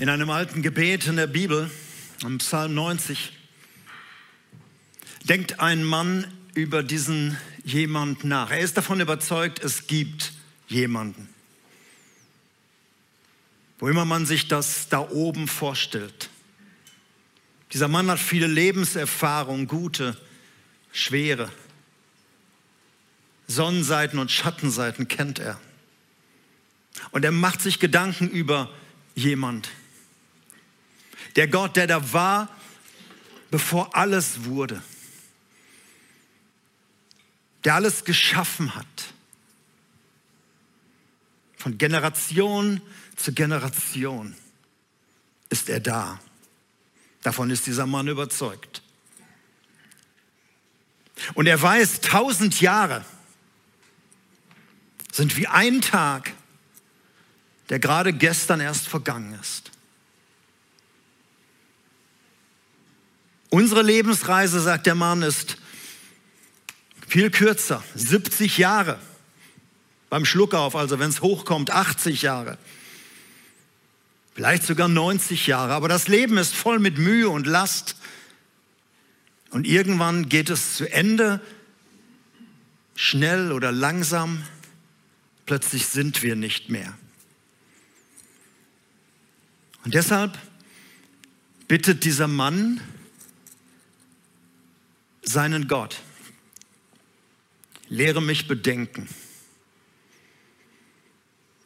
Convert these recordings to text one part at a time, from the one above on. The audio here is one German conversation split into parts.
In einem alten Gebet in der Bibel, im Psalm 90, denkt ein Mann über diesen jemand nach. Er ist davon überzeugt, es gibt jemanden. Wo immer man sich das da oben vorstellt. Dieser Mann hat viele Lebenserfahrungen, gute, schwere. Sonnenseiten und Schattenseiten kennt er. Und er macht sich Gedanken über jemand. Der Gott, der da war, bevor alles wurde. Der alles geschaffen hat. Von Generation zu Generation ist er da. Davon ist dieser Mann überzeugt. Und er weiß, tausend Jahre sind wie ein Tag, der gerade gestern erst vergangen ist. Unsere Lebensreise, sagt der Mann, ist viel kürzer, 70 Jahre. Beim Schluckauf, also wenn es hochkommt, 80 Jahre. Vielleicht sogar 90 Jahre. Aber das Leben ist voll mit Mühe und Last. Und irgendwann geht es zu Ende, schnell oder langsam. Plötzlich sind wir nicht mehr. Und deshalb bittet dieser Mann seinen Gott, lehre mich bedenken,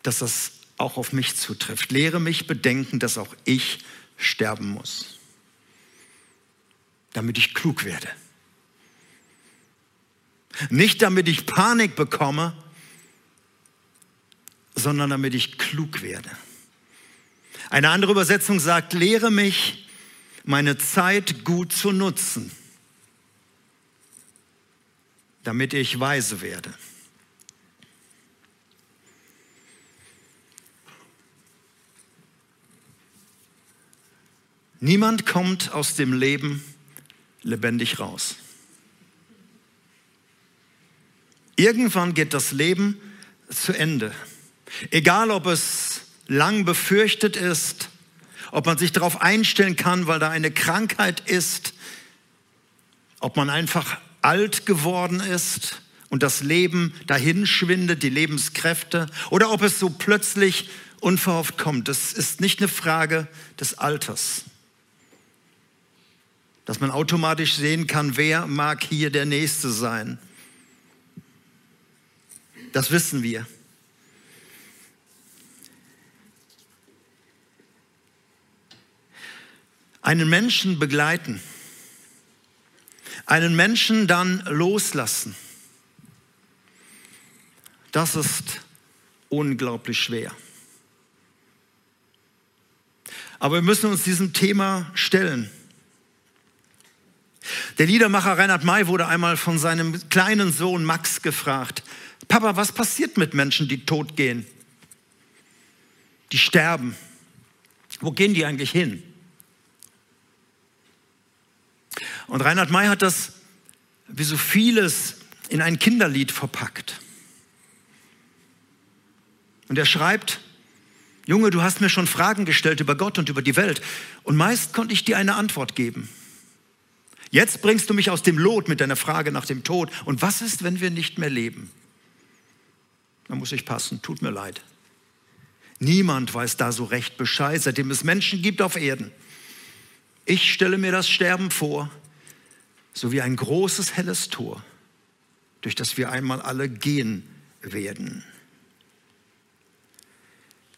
dass das auch auf mich zutrifft. Lehre mich bedenken, dass auch ich sterben muss, damit ich klug werde. Nicht damit ich Panik bekomme, sondern damit ich klug werde. Eine andere Übersetzung sagt, lehre mich, meine Zeit gut zu nutzen, damit ich weise werde. Niemand kommt aus dem Leben lebendig raus. Irgendwann geht das Leben zu Ende. Egal, ob es lang befürchtet ist, ob man sich darauf einstellen kann, weil da eine Krankheit ist, ob man einfach alt geworden ist und das Leben dahin schwindet, die Lebenskräfte, oder ob es so plötzlich unverhofft kommt. Das ist nicht eine Frage des Alters dass man automatisch sehen kann, wer mag hier der Nächste sein. Das wissen wir. Einen Menschen begleiten, einen Menschen dann loslassen, das ist unglaublich schwer. Aber wir müssen uns diesem Thema stellen. Der Liedermacher Reinhard May wurde einmal von seinem kleinen Sohn Max gefragt, Papa, was passiert mit Menschen, die tot gehen? Die sterben. Wo gehen die eigentlich hin? Und Reinhard May hat das, wie so vieles, in ein Kinderlied verpackt. Und er schreibt, Junge, du hast mir schon Fragen gestellt über Gott und über die Welt. Und meist konnte ich dir eine Antwort geben. Jetzt bringst du mich aus dem Lot mit deiner Frage nach dem Tod. Und was ist, wenn wir nicht mehr leben? Da muss ich passen, tut mir leid. Niemand weiß da so recht Bescheid, seitdem es Menschen gibt auf Erden. Ich stelle mir das Sterben vor, so wie ein großes helles Tor, durch das wir einmal alle gehen werden.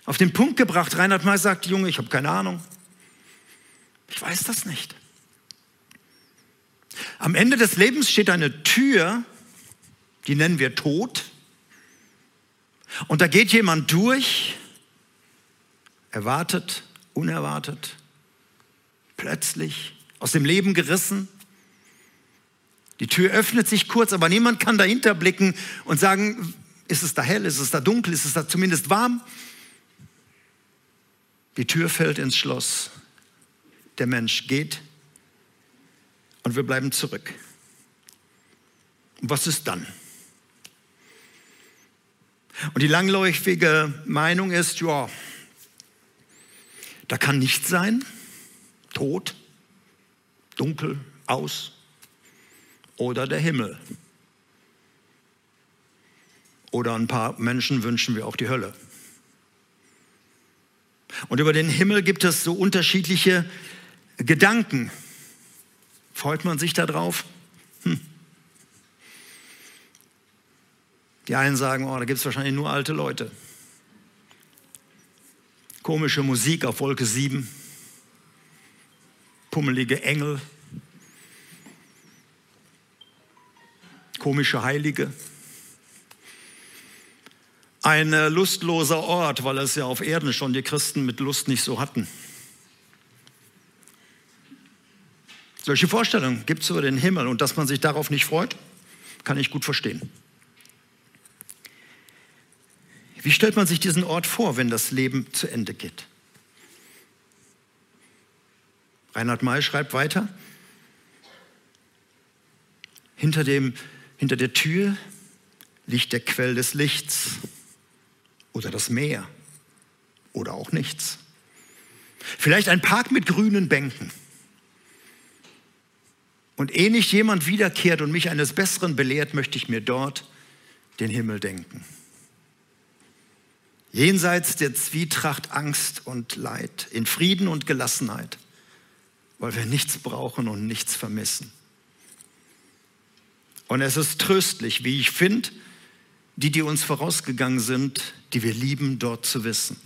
Auf den Punkt gebracht, Reinhard May sagt, Junge, ich habe keine Ahnung. Ich weiß das nicht. Am Ende des Lebens steht eine Tür, die nennen wir Tod. Und da geht jemand durch, erwartet, unerwartet, plötzlich, aus dem Leben gerissen. Die Tür öffnet sich kurz, aber niemand kann dahinter blicken und sagen, ist es da hell, ist es da dunkel, ist es da zumindest warm? Die Tür fällt ins Schloss. Der Mensch geht und wir bleiben zurück. Und was ist dann? Und die langläufige Meinung ist, ja, Da kann nichts sein, Tod, dunkel, aus oder der Himmel. Oder ein paar Menschen wünschen wir auch die Hölle. Und über den Himmel gibt es so unterschiedliche Gedanken. Freut man sich darauf? Hm. Die einen sagen, oh, da gibt es wahrscheinlich nur alte Leute. Komische Musik auf Wolke 7, pummelige Engel, komische Heilige. Ein äh, lustloser Ort, weil es ja auf Erden schon die Christen mit Lust nicht so hatten. Solche Vorstellungen gibt es über den Himmel und dass man sich darauf nicht freut, kann ich gut verstehen. Wie stellt man sich diesen Ort vor, wenn das Leben zu Ende geht? Reinhard May schreibt weiter, hinter, dem, hinter der Tür liegt der Quell des Lichts oder das Meer oder auch nichts. Vielleicht ein Park mit grünen Bänken. Und ehe nicht jemand wiederkehrt und mich eines Besseren belehrt, möchte ich mir dort den Himmel denken. Jenseits der Zwietracht, Angst und Leid, in Frieden und Gelassenheit, weil wir nichts brauchen und nichts vermissen. Und es ist tröstlich, wie ich finde, die, die uns vorausgegangen sind, die wir lieben, dort zu wissen.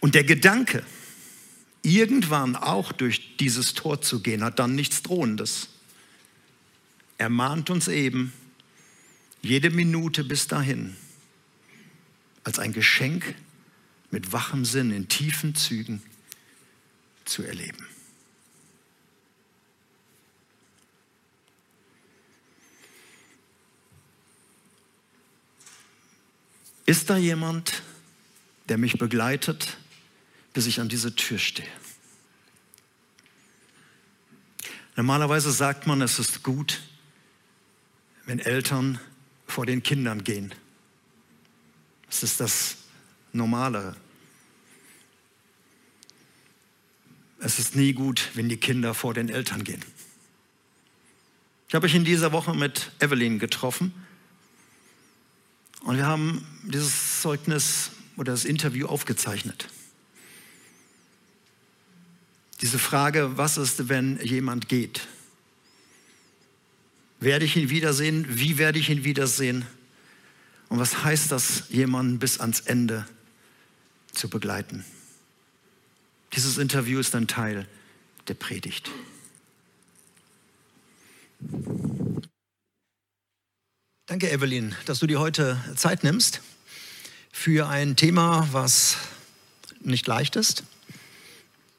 Und der Gedanke, irgendwann auch durch dieses Tor zu gehen, hat dann nichts Drohendes. Er mahnt uns eben, jede Minute bis dahin, als ein Geschenk mit wachem Sinn in tiefen Zügen zu erleben. Ist da jemand, der mich begleitet, bis ich an diese Tür stehe? Normalerweise sagt man, es ist gut, wenn Eltern vor den Kindern gehen. Das ist das Normale. Es ist nie gut, wenn die Kinder vor den Eltern gehen. Ich habe mich in dieser Woche mit Evelyn getroffen und wir haben dieses Zeugnis oder das Interview aufgezeichnet. Diese Frage, was ist, wenn jemand geht? Werde ich ihn wiedersehen? Wie werde ich ihn wiedersehen? Und was heißt das, jemanden bis ans Ende zu begleiten? Dieses Interview ist ein Teil der Predigt. Danke, Evelyn, dass du dir heute Zeit nimmst für ein Thema, was nicht leicht ist.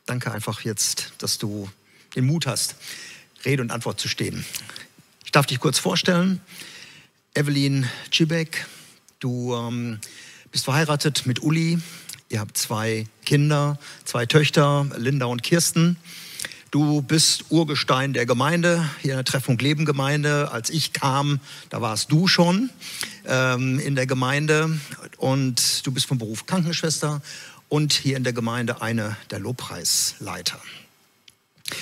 Danke einfach jetzt, dass du den Mut hast, Rede und Antwort zu stehen. Ich darf dich kurz vorstellen. Evelyn Cibek, du ähm, bist verheiratet mit Uli. Ihr habt zwei Kinder, zwei Töchter, Linda und Kirsten. Du bist Urgestein der Gemeinde, hier in der Treffung Leben Gemeinde. Als ich kam, da warst du schon ähm, in der Gemeinde und du bist vom Beruf Krankenschwester und hier in der Gemeinde eine der Lobpreisleiter.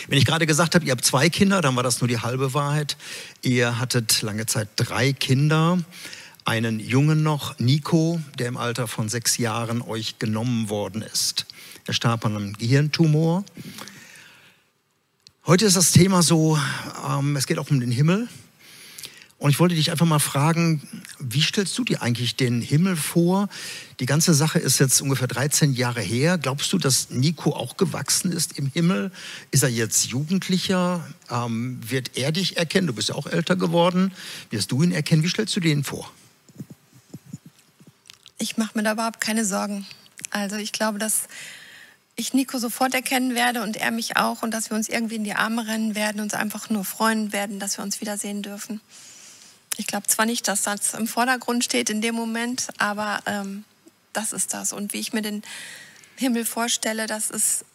Wenn ich gerade gesagt habe, ihr habt zwei Kinder, dann war das nur die halbe Wahrheit. Ihr hattet lange Zeit drei Kinder. Einen Jungen noch, Nico, der im Alter von sechs Jahren euch genommen worden ist. Er starb an einem Gehirntumor. Heute ist das Thema so, ähm, es geht auch um den Himmel. Und ich wollte dich einfach mal fragen, wie stellst du dir eigentlich den Himmel vor? Die ganze Sache ist jetzt ungefähr 13 Jahre her. Glaubst du, dass Nico auch gewachsen ist im Himmel? Ist er jetzt Jugendlicher? Ähm, wird er dich erkennen? Du bist ja auch älter geworden. Wirst du ihn erkennen? Wie stellst du dir ihn vor? Ich mache mir da überhaupt keine Sorgen. Also ich glaube, dass ich Nico sofort erkennen werde und er mich auch und dass wir uns irgendwie in die Arme rennen werden, uns einfach nur freuen werden, dass wir uns wiedersehen dürfen. Ich glaube zwar nicht, dass das im Vordergrund steht in dem Moment, aber ähm, das ist das. Und wie ich mir den Himmel vorstelle, das ist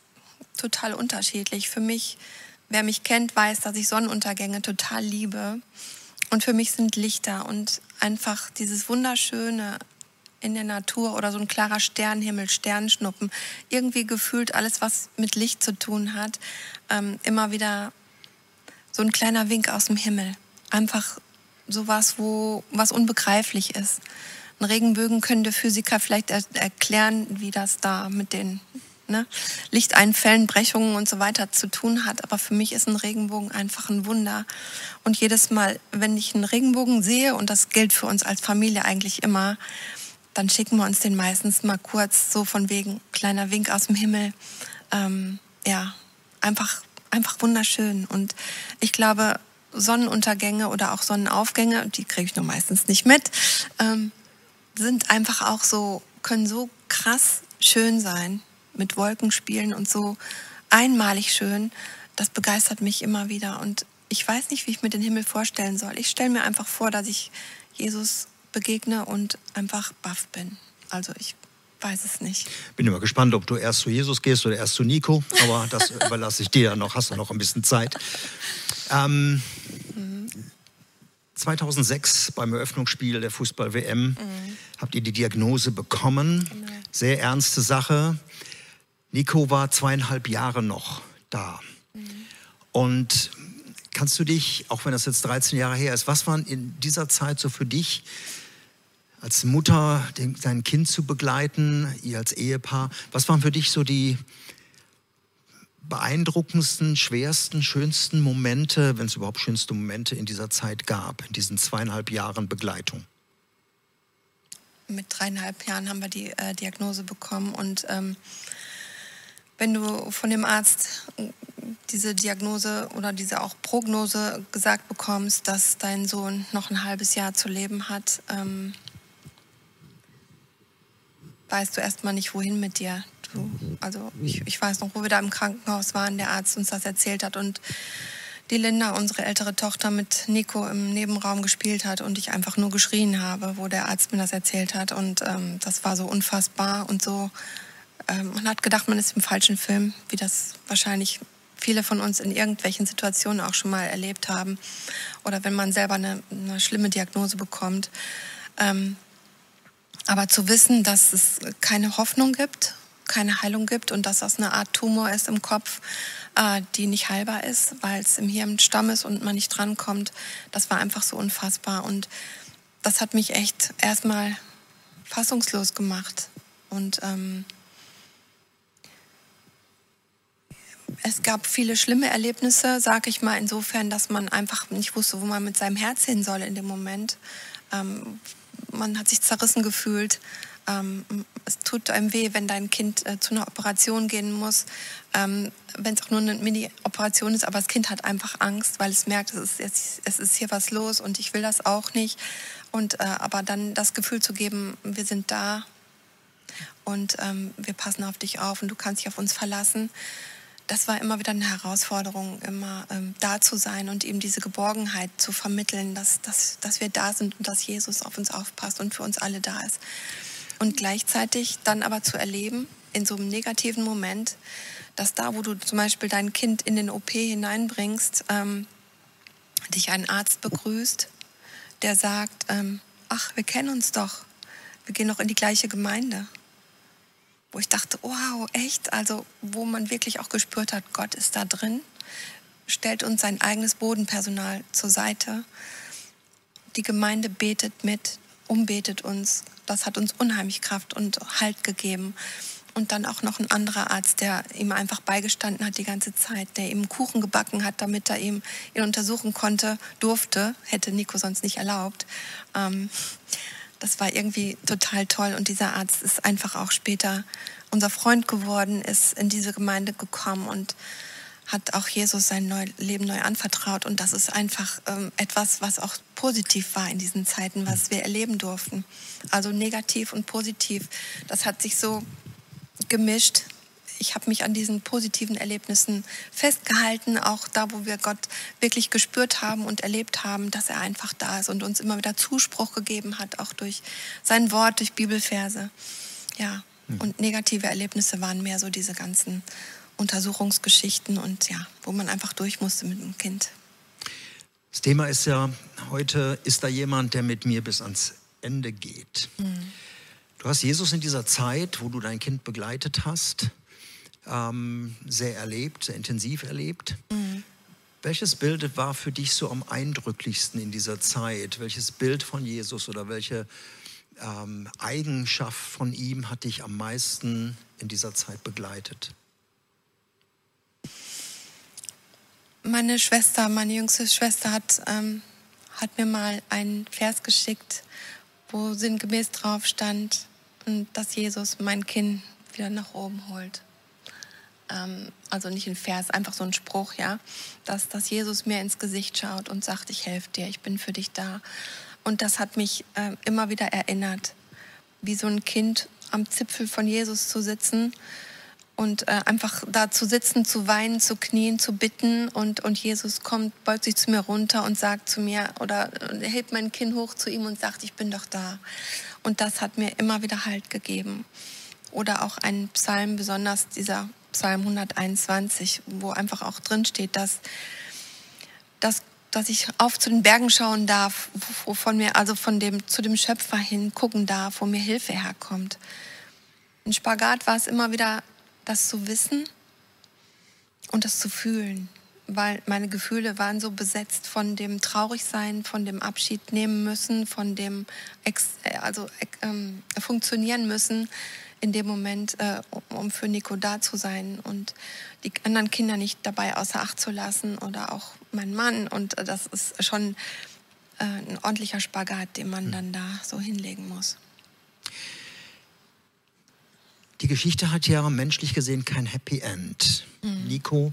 total unterschiedlich. Für mich, wer mich kennt, weiß, dass ich Sonnenuntergänge total liebe. Und für mich sind Lichter und einfach dieses wunderschöne in der Natur oder so ein klarer Sternenhimmel, Sternschnuppen, irgendwie gefühlt alles, was mit Licht zu tun hat, ähm, immer wieder so ein kleiner Wink aus dem Himmel. Einfach sowas, wo was unbegreiflich ist. Ein Regenbögen können der Physiker vielleicht er erklären, wie das da mit den ne, Lichteinfällen, Brechungen und so weiter zu tun hat. Aber für mich ist ein Regenbogen einfach ein Wunder. Und jedes Mal, wenn ich einen Regenbogen sehe, und das gilt für uns als Familie eigentlich immer, dann schicken wir uns den meistens mal kurz so von wegen kleiner Wink aus dem Himmel. Ähm, ja, einfach, einfach wunderschön. Und ich glaube, Sonnenuntergänge oder auch Sonnenaufgänge, die kriege ich nur meistens nicht mit, ähm, sind einfach auch so, können so krass schön sein, mit Wolken spielen und so einmalig schön. Das begeistert mich immer wieder. Und ich weiß nicht, wie ich mir den Himmel vorstellen soll. Ich stelle mir einfach vor, dass ich Jesus begegne und einfach baff bin. Also ich weiß es nicht. Bin immer gespannt, ob du erst zu Jesus gehst oder erst zu Nico, aber das überlasse ich dir noch. Hast du noch ein bisschen Zeit. Ähm, mhm. 2006 beim Eröffnungsspiel der Fußball-WM mhm. habt ihr die Diagnose bekommen. Genau. Sehr ernste Sache. Nico war zweieinhalb Jahre noch da. Mhm. Und kannst du dich, auch wenn das jetzt 13 Jahre her ist, was waren in dieser Zeit so für dich als Mutter dein Kind zu begleiten, ihr als Ehepaar. Was waren für dich so die beeindruckendsten, schwersten, schönsten Momente, wenn es überhaupt schönste Momente in dieser Zeit gab, in diesen zweieinhalb Jahren Begleitung? Mit dreieinhalb Jahren haben wir die äh, Diagnose bekommen und ähm, wenn du von dem Arzt diese Diagnose oder diese auch Prognose gesagt bekommst, dass dein Sohn noch ein halbes Jahr zu leben hat, ähm, weißt du erstmal nicht, wohin mit dir. Du, also ich, ich weiß noch, wo wir da im Krankenhaus waren, der Arzt uns das erzählt hat und die Linda, unsere ältere Tochter, mit Nico im Nebenraum gespielt hat und ich einfach nur geschrien habe, wo der Arzt mir das erzählt hat. Und ähm, das war so unfassbar und so. Ähm, man hat gedacht, man ist im falschen Film, wie das wahrscheinlich viele von uns in irgendwelchen Situationen auch schon mal erlebt haben. Oder wenn man selber eine, eine schlimme Diagnose bekommt. Ähm, aber zu wissen, dass es keine Hoffnung gibt, keine Heilung gibt und dass das eine Art Tumor ist im Kopf, äh, die nicht heilbar ist, weil es im Hirn Stamm ist und man nicht drankommt, das war einfach so unfassbar. Und das hat mich echt erstmal fassungslos gemacht. Und ähm, es gab viele schlimme Erlebnisse, sage ich mal, insofern, dass man einfach nicht wusste, wo man mit seinem Herz hin soll in dem Moment. Ähm, man hat sich zerrissen gefühlt. Ähm, es tut einem weh, wenn dein Kind äh, zu einer Operation gehen muss, ähm, wenn es auch nur eine Mini-Operation ist, aber das Kind hat einfach Angst, weil es merkt, es ist, es ist hier was los und ich will das auch nicht. Und äh, aber dann das Gefühl zu geben, wir sind da und ähm, wir passen auf dich auf und du kannst dich auf uns verlassen das war immer wieder eine Herausforderung, immer ähm, da zu sein und ihm diese Geborgenheit zu vermitteln, dass, dass, dass wir da sind und dass Jesus auf uns aufpasst und für uns alle da ist. Und gleichzeitig dann aber zu erleben, in so einem negativen Moment, dass da, wo du zum Beispiel dein Kind in den OP hineinbringst, ähm, dich ein Arzt begrüßt, der sagt, ähm, ach, wir kennen uns doch, wir gehen noch in die gleiche Gemeinde wo ich dachte, wow, echt? Also wo man wirklich auch gespürt hat, Gott ist da drin, stellt uns sein eigenes Bodenpersonal zur Seite. Die Gemeinde betet mit, umbetet uns. Das hat uns unheimlich Kraft und Halt gegeben. Und dann auch noch ein anderer Arzt, der ihm einfach beigestanden hat die ganze Zeit, der ihm Kuchen gebacken hat, damit er ihm ihn untersuchen konnte, durfte, hätte Nico sonst nicht erlaubt. Ähm, das war irgendwie total toll. Und dieser Arzt ist einfach auch später unser Freund geworden, ist in diese Gemeinde gekommen und hat auch Jesus sein neu, Leben neu anvertraut. Und das ist einfach ähm, etwas, was auch positiv war in diesen Zeiten, was wir erleben durften. Also negativ und positiv. Das hat sich so gemischt ich habe mich an diesen positiven Erlebnissen festgehalten, auch da, wo wir Gott wirklich gespürt haben und erlebt haben, dass er einfach da ist und uns immer wieder Zuspruch gegeben hat, auch durch sein Wort, durch Bibelverse. Ja, hm. und negative Erlebnisse waren mehr so diese ganzen Untersuchungsgeschichten und ja, wo man einfach durch musste mit dem Kind. Das Thema ist ja heute, ist da jemand, der mit mir bis ans Ende geht? Mhm. Du hast Jesus in dieser Zeit, wo du dein Kind begleitet hast, ähm, sehr erlebt, sehr intensiv erlebt. Mhm. Welches Bild war für dich so am eindrücklichsten in dieser Zeit? Welches Bild von Jesus oder welche ähm, Eigenschaft von ihm hat dich am meisten in dieser Zeit begleitet? Meine Schwester, meine jüngste Schwester hat, ähm, hat mir mal einen Vers geschickt, wo sinngemäß drauf stand, dass Jesus mein Kind wieder nach oben holt. Ähm, also nicht ein Vers, einfach so ein Spruch, ja, dass, dass Jesus mir ins Gesicht schaut und sagt, ich helfe dir, ich bin für dich da. Und das hat mich äh, immer wieder erinnert, wie so ein Kind am Zipfel von Jesus zu sitzen und äh, einfach da zu sitzen, zu weinen, zu knien, zu bitten und, und Jesus kommt, beugt sich zu mir runter und sagt zu mir oder äh, hält mein Kind hoch zu ihm und sagt, ich bin doch da. Und das hat mir immer wieder Halt gegeben. Oder auch ein Psalm, besonders dieser Psalm 121, wo einfach auch drin steht, dass, dass, dass ich auf zu den Bergen schauen darf, von mir, also von dem, zu dem Schöpfer hin gucken darf, wo mir Hilfe herkommt. Ein Spagat war es immer wieder, das zu wissen und das zu fühlen, weil meine Gefühle waren so besetzt von dem Traurigsein, von dem Abschied nehmen müssen, von dem Ex also ähm, funktionieren müssen, in dem Moment, äh, um für Nico da zu sein und die anderen Kinder nicht dabei außer Acht zu lassen oder auch mein Mann. Und das ist schon äh, ein ordentlicher Spagat, den man hm. dann da so hinlegen muss. Die Geschichte hat ja menschlich gesehen kein Happy End. Mhm. Nico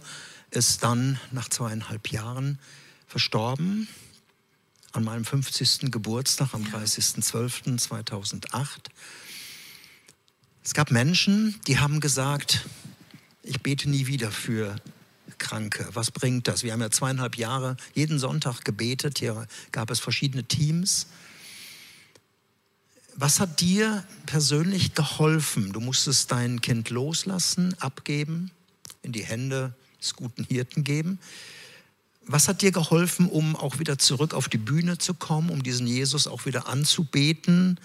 ist dann nach zweieinhalb Jahren verstorben an meinem 50. Geburtstag am ja. 30.12.2008. Es gab Menschen, die haben gesagt, ich bete nie wieder für Kranke. Was bringt das? Wir haben ja zweieinhalb Jahre jeden Sonntag gebetet. Hier gab es verschiedene Teams. Was hat dir persönlich geholfen? Du musstest dein Kind loslassen, abgeben, in die Hände des guten Hirten geben. Was hat dir geholfen, um auch wieder zurück auf die Bühne zu kommen, um diesen Jesus auch wieder anzubeten,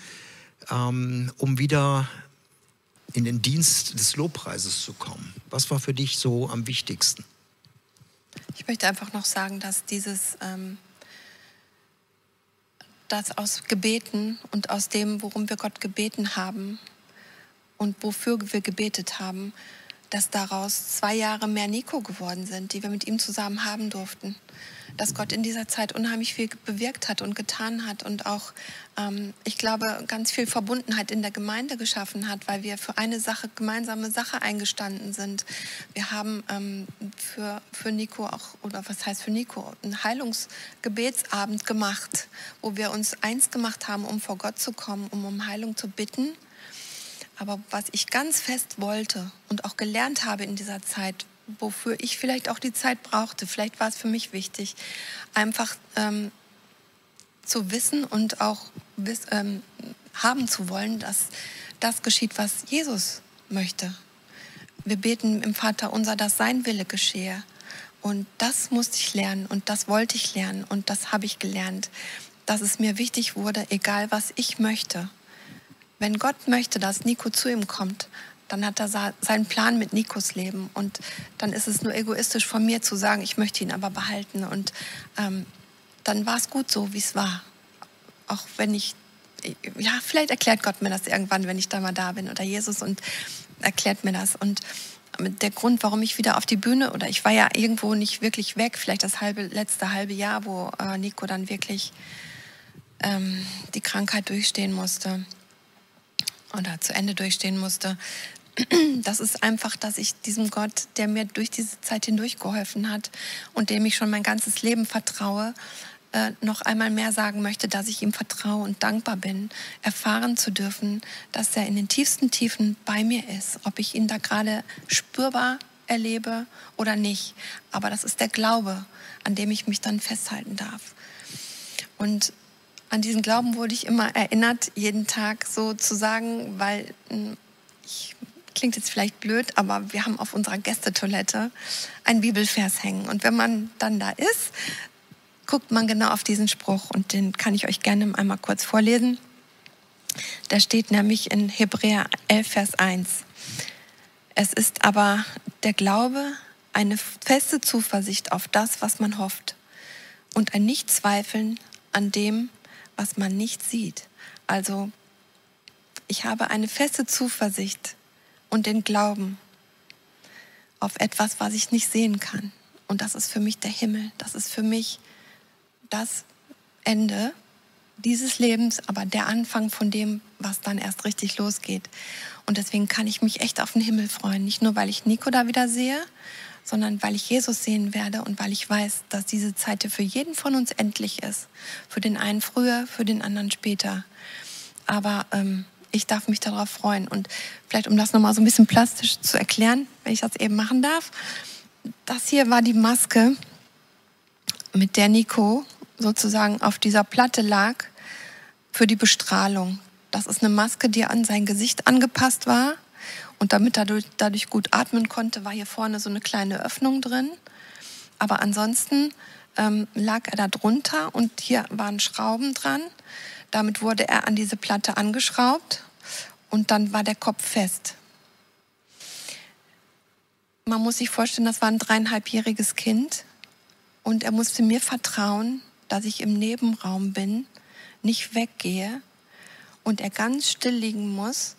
ähm, um wieder in den Dienst des Lobpreises zu kommen? Was war für dich so am wichtigsten? Ich möchte einfach noch sagen, dass dieses, ähm, dass aus Gebeten und aus dem, worum wir Gott gebeten haben und wofür wir gebetet haben, dass daraus zwei Jahre mehr Nico geworden sind, die wir mit ihm zusammen haben durften. Dass Gott in dieser Zeit unheimlich viel bewirkt hat und getan hat und auch, ähm, ich glaube, ganz viel Verbundenheit in der Gemeinde geschaffen hat, weil wir für eine Sache, gemeinsame Sache eingestanden sind. Wir haben ähm, für, für Nico auch, oder was heißt für Nico, einen Heilungsgebetsabend gemacht, wo wir uns eins gemacht haben, um vor Gott zu kommen, um um Heilung zu bitten aber was ich ganz fest wollte und auch gelernt habe in dieser Zeit, wofür ich vielleicht auch die Zeit brauchte, vielleicht war es für mich wichtig, einfach ähm, zu wissen und auch wiss, ähm, haben zu wollen, dass das geschieht, was Jesus möchte. Wir beten im Vater unser, dass sein Wille geschehe. Und das musste ich lernen und das wollte ich lernen und das habe ich gelernt, dass es mir wichtig wurde, egal was ich möchte, wenn Gott möchte, dass Nico zu ihm kommt, dann hat er seinen Plan mit Nikos Leben. Und dann ist es nur egoistisch von mir zu sagen, ich möchte ihn aber behalten. Und ähm, dann war es gut so, wie es war. Auch wenn ich, ja, vielleicht erklärt Gott mir das irgendwann, wenn ich da mal da bin oder Jesus und erklärt mir das. Und der Grund, warum ich wieder auf die Bühne oder ich war ja irgendwo nicht wirklich weg, vielleicht das halbe, letzte halbe Jahr, wo äh, Nico dann wirklich ähm, die Krankheit durchstehen musste oder zu Ende durchstehen musste, das ist einfach, dass ich diesem Gott, der mir durch diese Zeit hindurch geholfen hat und dem ich schon mein ganzes Leben vertraue, äh, noch einmal mehr sagen möchte, dass ich ihm vertraue und dankbar bin, erfahren zu dürfen, dass er in den tiefsten Tiefen bei mir ist, ob ich ihn da gerade spürbar erlebe oder nicht. Aber das ist der Glaube, an dem ich mich dann festhalten darf. Und an diesen Glauben wurde ich immer erinnert, jeden Tag so zu sagen, weil hm, ich, klingt jetzt vielleicht blöd, aber wir haben auf unserer Gästetoilette einen Bibelvers hängen. Und wenn man dann da ist, guckt man genau auf diesen Spruch und den kann ich euch gerne einmal kurz vorlesen. Da steht nämlich in Hebräer 11, Vers 1. Es ist aber der Glaube eine feste Zuversicht auf das, was man hofft und ein Nichtzweifeln an dem, was man nicht sieht. Also ich habe eine feste Zuversicht und den Glauben auf etwas, was ich nicht sehen kann. Und das ist für mich der Himmel. Das ist für mich das Ende dieses Lebens, aber der Anfang von dem, was dann erst richtig losgeht. Und deswegen kann ich mich echt auf den Himmel freuen. Nicht nur, weil ich Nico da wieder sehe, sondern weil ich Jesus sehen werde und weil ich weiß, dass diese Zeit für jeden von uns endlich ist. Für den einen früher, für den anderen später. Aber ähm, ich darf mich darauf freuen. Und vielleicht, um das nochmal so ein bisschen plastisch zu erklären, wenn ich das eben machen darf. Das hier war die Maske, mit der Nico sozusagen auf dieser Platte lag für die Bestrahlung. Das ist eine Maske, die an sein Gesicht angepasst war. Und damit er dadurch, gut atmen konnte, war hier vorne so eine kleine Öffnung drin. Aber ansonsten ähm, lag er da drunter und hier waren Schrauben dran. Damit wurde er an diese Platte angeschraubt und dann war der Kopf fest. Man muss sich vorstellen, das war ein dreieinhalbjähriges Kind und er musste mir vertrauen, dass ich im Nebenraum bin, nicht weggehe und er ganz still liegen muss,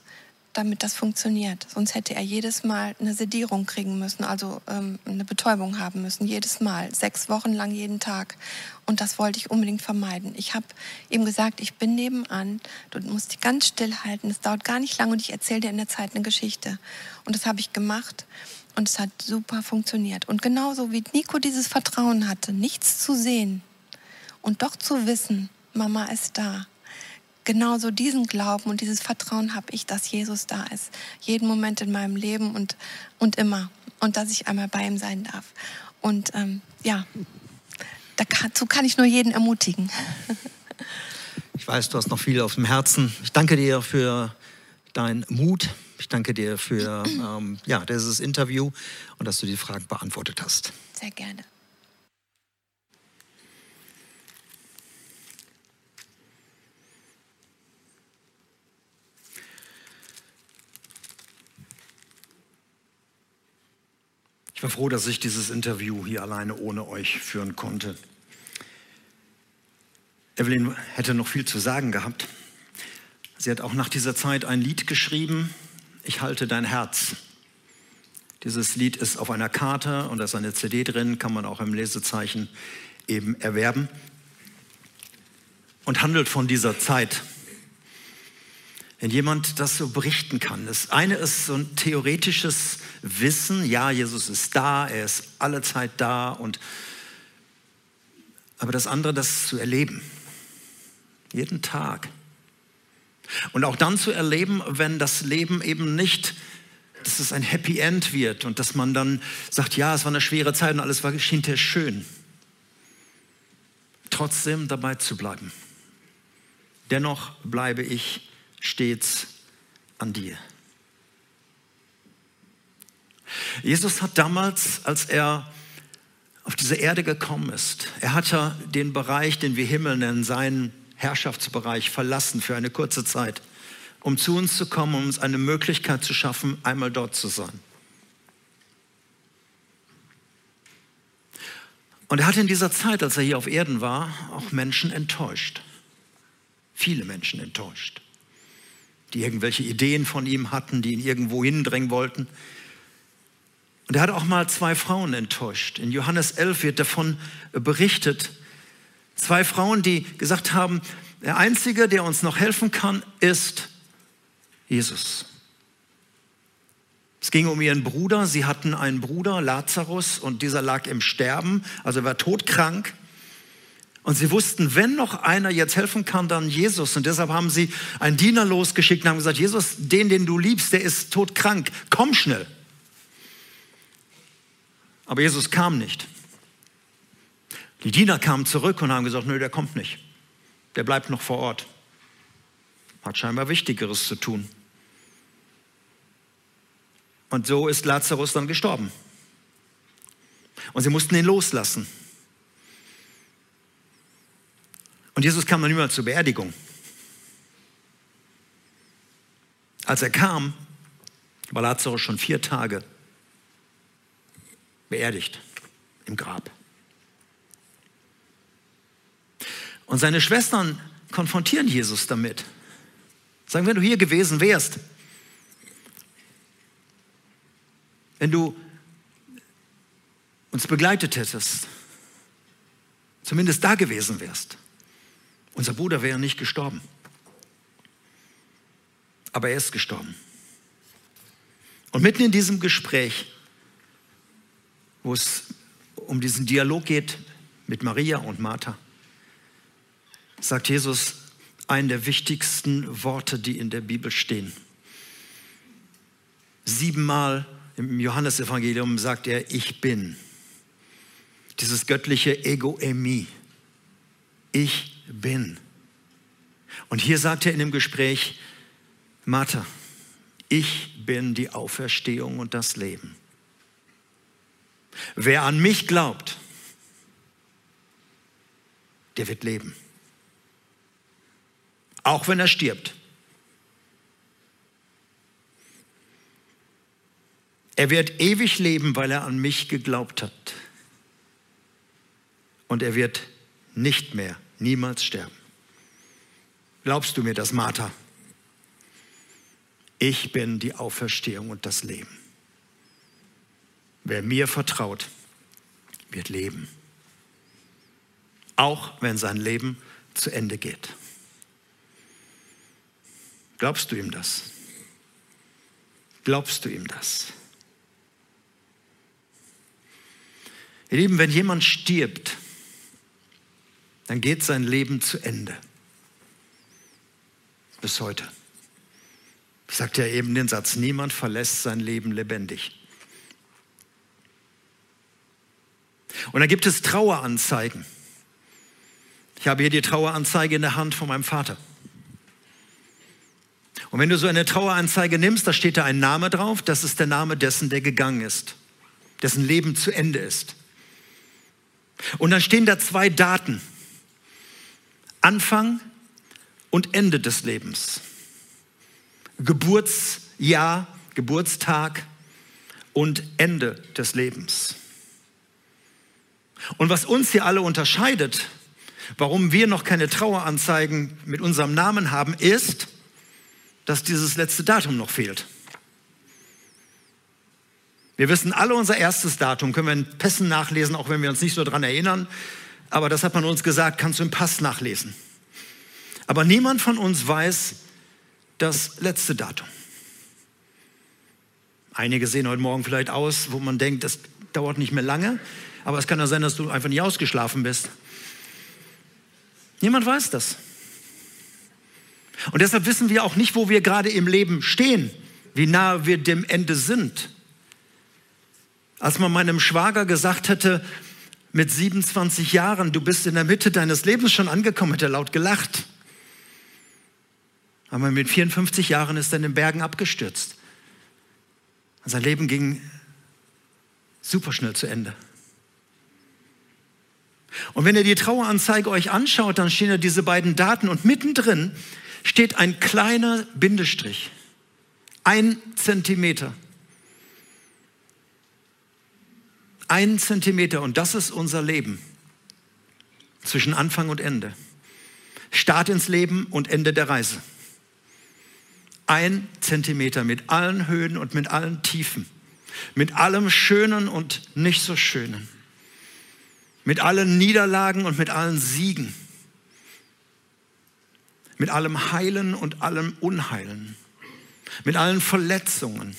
damit das funktioniert. Sonst hätte er jedes Mal eine Sedierung kriegen müssen, also ähm, eine Betäubung haben müssen, jedes Mal, sechs Wochen lang jeden Tag. Und das wollte ich unbedingt vermeiden. Ich habe ihm gesagt, ich bin nebenan, du musst dich ganz still halten, es dauert gar nicht lange und ich erzähle dir in der Zeit eine Geschichte. Und das habe ich gemacht und es hat super funktioniert. Und genauso wie Nico dieses Vertrauen hatte, nichts zu sehen und doch zu wissen, Mama ist da genauso diesen Glauben und dieses Vertrauen habe ich, dass Jesus da ist. Jeden Moment in meinem Leben und, und immer. Und dass ich einmal bei ihm sein darf. Und ähm, ja, dazu kann ich nur jeden ermutigen. Ich weiß, du hast noch viel auf dem Herzen. Ich danke dir für deinen Mut. Ich danke dir für ähm, ja, dieses Interview und dass du die Fragen beantwortet hast. Sehr gerne. Ich war froh, dass ich dieses Interview hier alleine ohne euch führen konnte. Evelyn hätte noch viel zu sagen gehabt. Sie hat auch nach dieser Zeit ein Lied geschrieben, Ich halte dein Herz. Dieses Lied ist auf einer Karte und da ist eine CD drin, kann man auch im Lesezeichen eben erwerben und handelt von dieser Zeit wenn jemand das so berichten kann. Das eine ist so ein theoretisches Wissen, ja, Jesus ist da, er ist alle Zeit da und aber das andere, das zu erleben. Jeden Tag. Und auch dann zu erleben, wenn das Leben eben nicht, dass es ein Happy End wird und dass man dann sagt, ja, es war eine schwere Zeit und alles war hinterher schön. Trotzdem dabei zu bleiben. Dennoch bleibe ich stets an dir. Jesus hat damals, als er auf diese Erde gekommen ist, er hat ja den Bereich, den wir Himmel nennen, seinen Herrschaftsbereich verlassen für eine kurze Zeit, um zu uns zu kommen, um uns eine Möglichkeit zu schaffen, einmal dort zu sein. Und er hat in dieser Zeit, als er hier auf Erden war, auch Menschen enttäuscht. Viele Menschen enttäuscht die irgendwelche Ideen von ihm hatten, die ihn irgendwo hindrängen wollten. Und er hat auch mal zwei Frauen enttäuscht. In Johannes 11 wird davon berichtet. Zwei Frauen, die gesagt haben, der Einzige, der uns noch helfen kann, ist Jesus. Es ging um ihren Bruder. Sie hatten einen Bruder, Lazarus, und dieser lag im Sterben, also er war todkrank. Und sie wussten, wenn noch einer jetzt helfen kann, dann Jesus. Und deshalb haben sie einen Diener losgeschickt und haben gesagt, Jesus, den, den du liebst, der ist todkrank, komm schnell. Aber Jesus kam nicht. Die Diener kamen zurück und haben gesagt, nö, der kommt nicht. Der bleibt noch vor Ort. Hat scheinbar Wichtigeres zu tun. Und so ist Lazarus dann gestorben. Und sie mussten ihn loslassen. Und Jesus kam noch niemals zur Beerdigung. Als er kam, war Lazarus schon vier Tage beerdigt im Grab. Und seine Schwestern konfrontieren Jesus damit. Sagen, wenn du hier gewesen wärst, wenn du uns begleitet hättest, zumindest da gewesen wärst, unser Bruder wäre nicht gestorben. Aber er ist gestorben. Und mitten in diesem Gespräch, wo es um diesen Dialog geht mit Maria und Martha, sagt Jesus einen der wichtigsten Worte, die in der Bibel stehen. Siebenmal im Johannesevangelium sagt er, ich bin. Dieses göttliche Ego-Emi. Ich bin. Und hier sagt er in dem Gespräch, Martha, ich bin die Auferstehung und das Leben. Wer an mich glaubt, der wird leben. Auch wenn er stirbt. Er wird ewig leben, weil er an mich geglaubt hat. Und er wird nicht mehr, niemals sterben. Glaubst du mir das, Martha? Ich bin die Auferstehung und das Leben. Wer mir vertraut, wird leben. Auch wenn sein Leben zu Ende geht. Glaubst du ihm das? Glaubst du ihm das? Ihr Lieben, wenn jemand stirbt, dann geht sein Leben zu Ende. Bis heute. Ich sagte ja eben den Satz, niemand verlässt sein Leben lebendig. Und dann gibt es Traueranzeigen. Ich habe hier die Traueranzeige in der Hand von meinem Vater. Und wenn du so eine Traueranzeige nimmst, da steht da ein Name drauf, das ist der Name dessen, der gegangen ist, dessen Leben zu Ende ist. Und dann stehen da zwei Daten. Anfang und Ende des Lebens. Geburtsjahr, Geburtstag und Ende des Lebens. Und was uns hier alle unterscheidet, warum wir noch keine Traueranzeigen mit unserem Namen haben, ist, dass dieses letzte Datum noch fehlt. Wir wissen alle unser erstes Datum, können wir in Pässen nachlesen, auch wenn wir uns nicht so daran erinnern. Aber das hat man uns gesagt, kannst du im Pass nachlesen. Aber niemand von uns weiß das letzte Datum. Einige sehen heute Morgen vielleicht aus, wo man denkt, das dauert nicht mehr lange. Aber es kann ja sein, dass du einfach nicht ausgeschlafen bist. Niemand weiß das. Und deshalb wissen wir auch nicht, wo wir gerade im Leben stehen, wie nahe wir dem Ende sind. Als man meinem Schwager gesagt hätte, mit 27 Jahren, du bist in der Mitte deines Lebens schon angekommen, hat er laut gelacht. Aber mit 54 Jahren ist er in den Bergen abgestürzt. Und sein Leben ging super schnell zu Ende. Und wenn ihr die Traueranzeige euch anschaut, dann stehen da diese beiden Daten und mittendrin steht ein kleiner Bindestrich. Ein Zentimeter. Ein Zentimeter und das ist unser Leben. Zwischen Anfang und Ende. Start ins Leben und Ende der Reise. Ein Zentimeter mit allen Höhen und mit allen Tiefen. Mit allem Schönen und nicht so Schönen. Mit allen Niederlagen und mit allen Siegen mit allem Heilen und allem Unheilen, mit allen Verletzungen.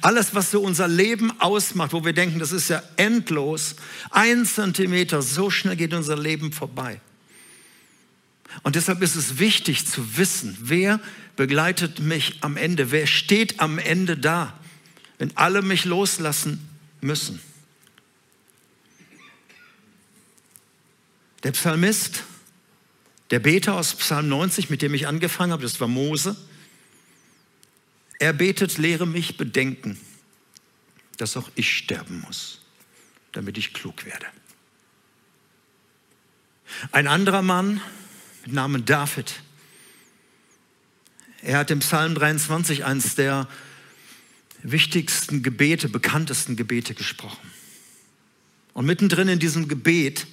Alles, was so unser Leben ausmacht, wo wir denken, das ist ja endlos, ein Zentimeter, so schnell geht unser Leben vorbei. Und deshalb ist es wichtig zu wissen, wer begleitet mich am Ende, wer steht am Ende da, wenn alle mich loslassen müssen. Der Psalmist der Beter aus Psalm 90, mit dem ich angefangen habe, das war Mose. Er betet, lehre mich bedenken, dass auch ich sterben muss, damit ich klug werde. Ein anderer Mann mit Namen David, Er hat im Psalm 23 eines der wichtigsten Gebete, bekanntesten Gebete gesprochen. Und mittendrin in diesem Gebet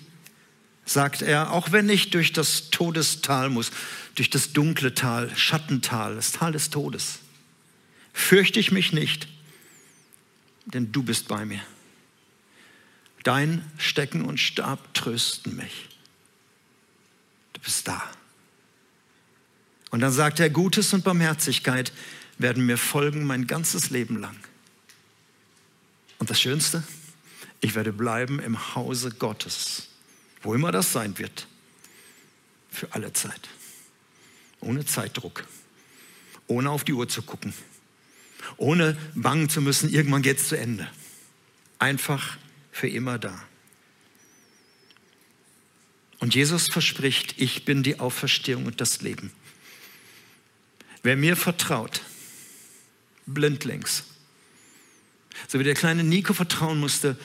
sagt er, auch wenn ich durch das Todestal muss, durch das dunkle Tal, Schattental, das Tal des Todes, fürchte ich mich nicht, denn du bist bei mir. Dein Stecken und Stab trösten mich. Du bist da. Und dann sagt er, Gutes und Barmherzigkeit werden mir folgen mein ganzes Leben lang. Und das Schönste, ich werde bleiben im Hause Gottes, wo immer das sein wird, für alle Zeit. Ohne Zeitdruck, ohne auf die Uhr zu gucken, ohne bangen zu müssen, irgendwann geht es zu Ende. Einfach für immer da. Und Jesus verspricht, ich bin die Auferstehung und das Leben. Wer mir vertraut, blindlings, so wie der kleine Nico vertrauen musste,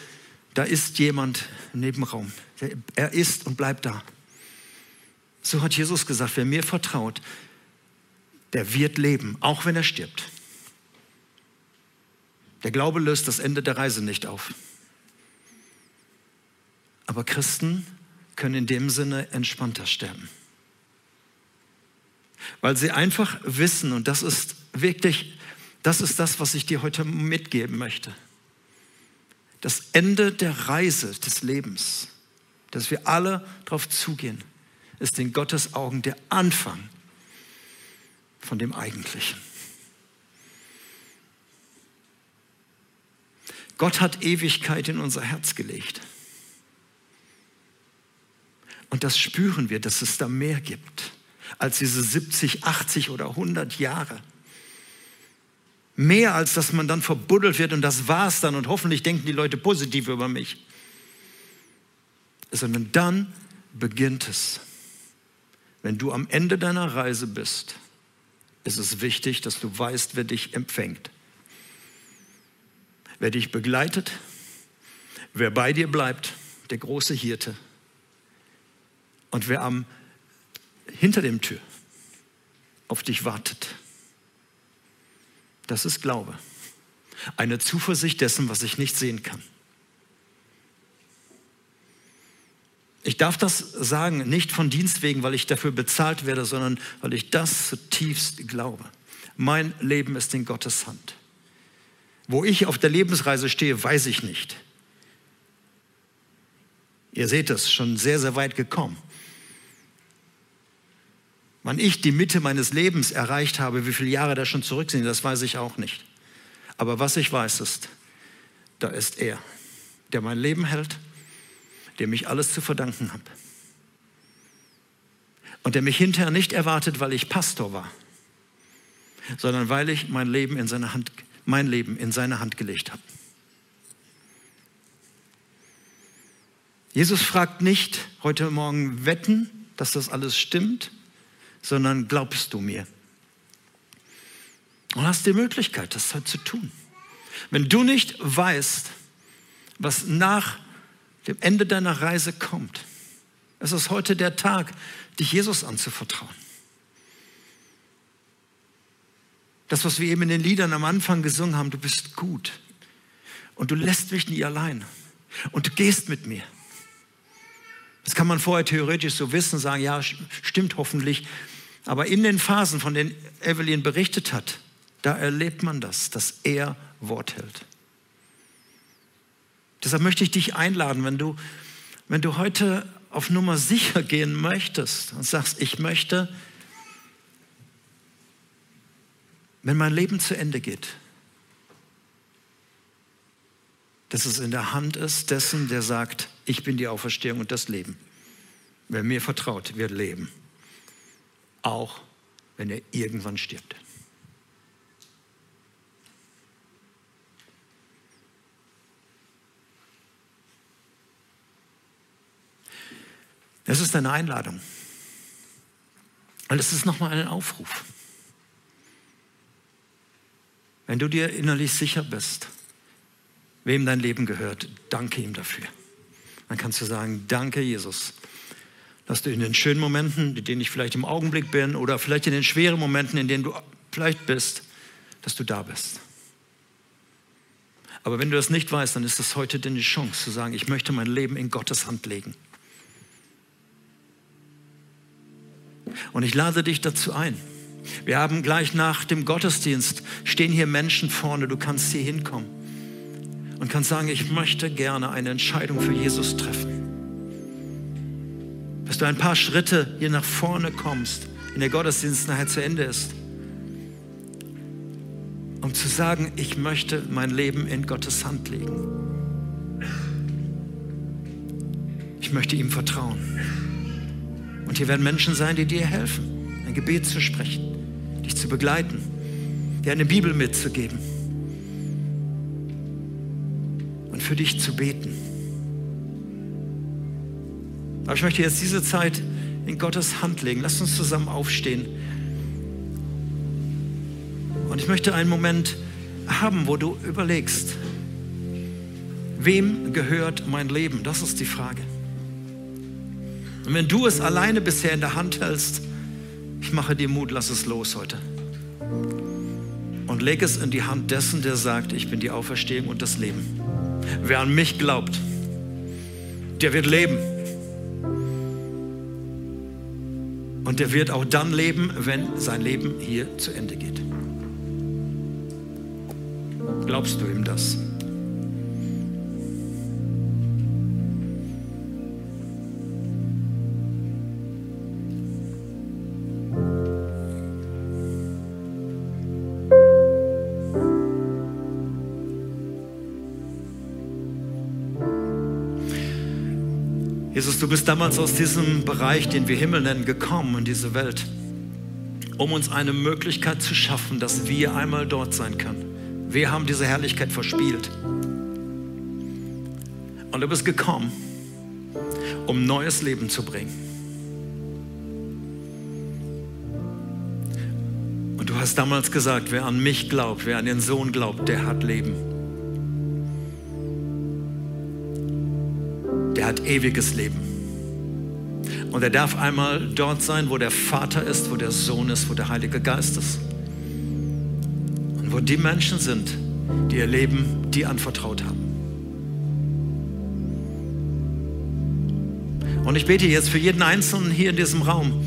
da ist jemand im Nebenraum. Er ist und bleibt da. So hat Jesus gesagt, wer mir vertraut, der wird leben, auch wenn er stirbt. Der Glaube löst das Ende der Reise nicht auf. Aber Christen können in dem Sinne entspannter sterben. Weil sie einfach wissen, und das ist wirklich, das ist das, was ich dir heute mitgeben möchte. Das Ende der Reise des Lebens, dass wir alle darauf zugehen, ist in Gottes Augen der Anfang von dem Eigentlichen. Gott hat Ewigkeit in unser Herz gelegt. Und das spüren wir, dass es da mehr gibt als diese 70, 80 oder 100 Jahre. Mehr als dass man dann verbuddelt wird und das war's dann und hoffentlich denken die Leute positiv über mich. Sondern dann beginnt es. Wenn du am Ende deiner Reise bist, ist es wichtig, dass du weißt, wer dich empfängt. Wer dich begleitet, wer bei dir bleibt, der große Hirte. Und wer am hinter dem Tür auf dich wartet. Das ist Glaube. Eine Zuversicht dessen, was ich nicht sehen kann. Ich darf das sagen, nicht von Dienst wegen, weil ich dafür bezahlt werde, sondern weil ich das zutiefst glaube. Mein Leben ist in Gottes Hand. Wo ich auf der Lebensreise stehe, weiß ich nicht. Ihr seht es, schon sehr, sehr weit gekommen. Wann ich die Mitte meines Lebens erreicht habe, wie viele Jahre da schon zurück sind, das weiß ich auch nicht. Aber was ich weiß ist, da ist er, der mein Leben hält, dem ich alles zu verdanken habe. Und der mich hinterher nicht erwartet, weil ich Pastor war, sondern weil ich mein Leben in seine Hand, mein Leben in seine Hand gelegt habe. Jesus fragt nicht heute Morgen wetten, dass das alles stimmt, sondern glaubst du mir? Und hast die Möglichkeit, das halt zu tun. Wenn du nicht weißt, was nach dem Ende deiner Reise kommt, es ist heute der Tag, dich Jesus anzuvertrauen. Das, was wir eben in den Liedern am Anfang gesungen haben, du bist gut und du lässt mich nie allein und du gehst mit mir. Das kann man vorher theoretisch so wissen, sagen, ja, stimmt hoffentlich. Aber in den Phasen, von denen Evelyn berichtet hat, da erlebt man das, dass er Wort hält. Deshalb möchte ich dich einladen, wenn du, wenn du heute auf Nummer sicher gehen möchtest und sagst, ich möchte, wenn mein Leben zu Ende geht, dass es in der Hand ist dessen, der sagt, ich bin die Auferstehung und das Leben. Wer mir vertraut, wird leben. Auch wenn er irgendwann stirbt. Das ist eine Einladung. Und es ist nochmal ein Aufruf. Wenn du dir innerlich sicher bist, wem dein Leben gehört, danke ihm dafür. Dann kannst du sagen, danke Jesus, dass du in den schönen Momenten, in denen ich vielleicht im Augenblick bin oder vielleicht in den schweren Momenten, in denen du vielleicht bist, dass du da bist. Aber wenn du das nicht weißt, dann ist es heute deine Chance zu sagen, ich möchte mein Leben in Gottes Hand legen. Und ich lade dich dazu ein. Wir haben gleich nach dem Gottesdienst, stehen hier Menschen vorne, du kannst hier hinkommen und kannst sagen, ich möchte gerne eine Entscheidung für Jesus treffen. Dass du ein paar Schritte hier nach vorne kommst, wenn der Gottesdienst nachher zu Ende ist, um zu sagen, ich möchte mein Leben in Gottes Hand legen. Ich möchte ihm vertrauen. Und hier werden Menschen sein, die dir helfen, ein Gebet zu sprechen, dich zu begleiten, dir eine Bibel mitzugeben und für dich zu beten. Aber ich möchte jetzt diese Zeit in Gottes Hand legen. Lass uns zusammen aufstehen. Und ich möchte einen Moment haben, wo du überlegst, wem gehört mein Leben? Das ist die Frage. Und wenn du es alleine bisher in der Hand hältst, ich mache dir Mut, lass es los heute. Und leg es in die Hand dessen, der sagt, ich bin die Auferstehung und das Leben. Wer an mich glaubt, der wird leben. Und der wird auch dann leben, wenn sein Leben hier zu Ende geht. Glaubst du ihm das? Du bist damals aus diesem Bereich, den wir Himmel nennen, gekommen in diese Welt, um uns eine Möglichkeit zu schaffen, dass wir einmal dort sein können. Wir haben diese Herrlichkeit verspielt. Und du bist gekommen, um neues Leben zu bringen. Und du hast damals gesagt, wer an mich glaubt, wer an den Sohn glaubt, der hat Leben. der hat ewiges Leben. Und er darf einmal dort sein, wo der Vater ist, wo der Sohn ist, wo der Heilige Geist ist. Und wo die Menschen sind, die ihr Leben dir anvertraut haben. Und ich bete jetzt für jeden Einzelnen hier in diesem Raum.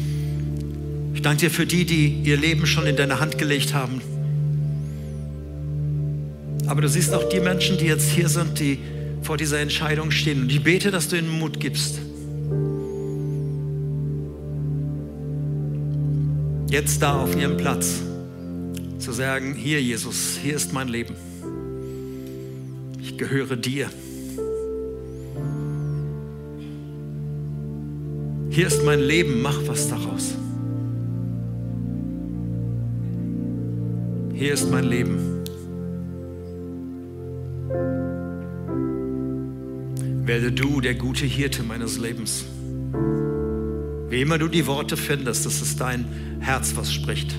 Ich danke dir für die, die ihr Leben schon in deine Hand gelegt haben. Aber du siehst auch die Menschen, die jetzt hier sind, die vor dieser Entscheidung stehen. Und ich bete, dass du ihnen Mut gibst. Jetzt da auf ihrem Platz zu sagen, hier Jesus, hier ist mein Leben. Ich gehöre dir. Hier ist mein Leben, mach was daraus. Hier ist mein Leben. Werde du der gute Hirte meines Lebens. Wie immer du die Worte findest, das ist dein Herz, was spricht.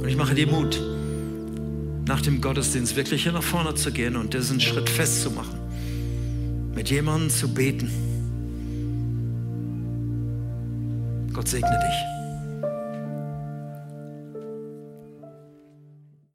Und ich mache dir Mut, nach dem Gottesdienst wirklich hier nach vorne zu gehen und diesen Schritt festzumachen, mit jemandem zu beten Gott segne dich.